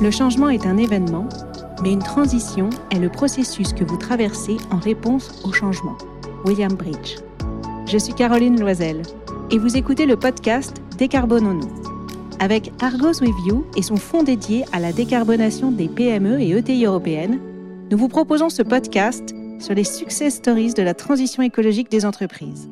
Le changement est un événement, mais une transition est le processus que vous traversez en réponse au changement. William Bridge. Je suis Caroline Loisel et vous écoutez le podcast Décarbonons-nous. Avec Argos With You et son fonds dédié à la décarbonation des PME et ETI européennes, nous vous proposons ce podcast sur les success stories de la transition écologique des entreprises.